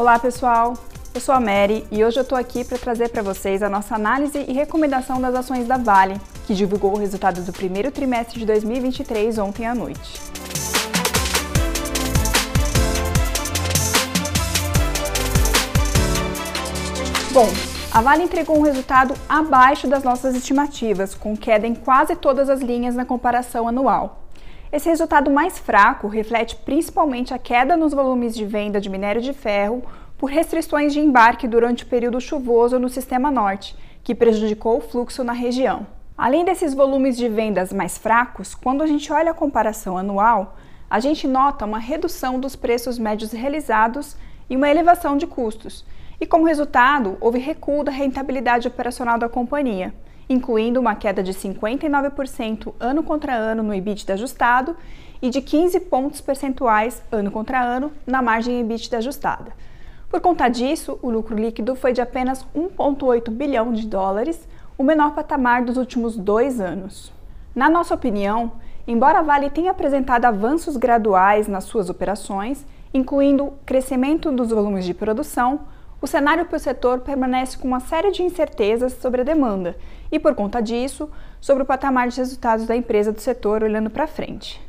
Olá pessoal, eu sou a Mary e hoje eu estou aqui para trazer para vocês a nossa análise e recomendação das ações da Vale, que divulgou o resultado do primeiro trimestre de 2023 ontem à noite. Bom, a Vale entregou um resultado abaixo das nossas estimativas, com queda em quase todas as linhas na comparação anual. Esse resultado mais fraco reflete principalmente a queda nos volumes de venda de minério de ferro por restrições de embarque durante o período chuvoso no sistema norte, que prejudicou o fluxo na região. Além desses volumes de vendas mais fracos, quando a gente olha a comparação anual, a gente nota uma redução dos preços médios realizados e uma elevação de custos, e como resultado, houve recuo da rentabilidade operacional da companhia, incluindo uma queda de 59% ano contra ano no EBITDA ajustado e de 15 pontos percentuais ano contra ano na margem EBITDA ajustada. Por conta disso, o lucro líquido foi de apenas 1,8 bilhão de dólares, o menor patamar dos últimos dois anos. Na nossa opinião, embora a Vale tenha apresentado avanços graduais nas suas operações, incluindo crescimento dos volumes de produção, o cenário para o setor permanece com uma série de incertezas sobre a demanda e, por conta disso, sobre o patamar de resultados da empresa do setor olhando para frente.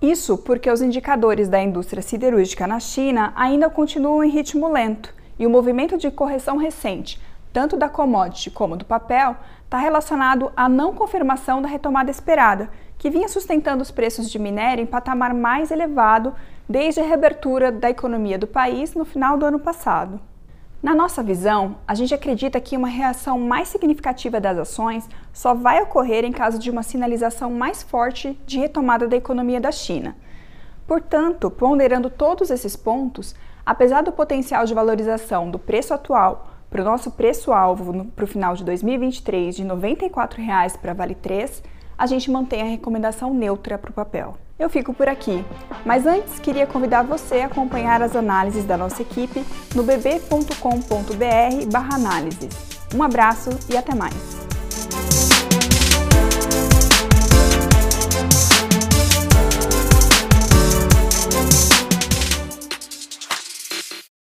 Isso porque os indicadores da indústria siderúrgica na China ainda continuam em ritmo lento e o movimento de correção recente, tanto da commodity como do papel, está relacionado à não confirmação da retomada esperada, que vinha sustentando os preços de minério em patamar mais elevado desde a reabertura da economia do país no final do ano passado. Na nossa visão, a gente acredita que uma reação mais significativa das ações só vai ocorrer em caso de uma sinalização mais forte de retomada da economia da China. Portanto, ponderando todos esses pontos, apesar do potencial de valorização do preço atual para o nosso preço-alvo para o final de 2023 de R$ 94 para Vale 3, a gente mantém a recomendação neutra para o papel. Eu fico por aqui, mas antes queria convidar você a acompanhar as análises da nossa equipe no bb.com.br/análises. Um abraço e até mais!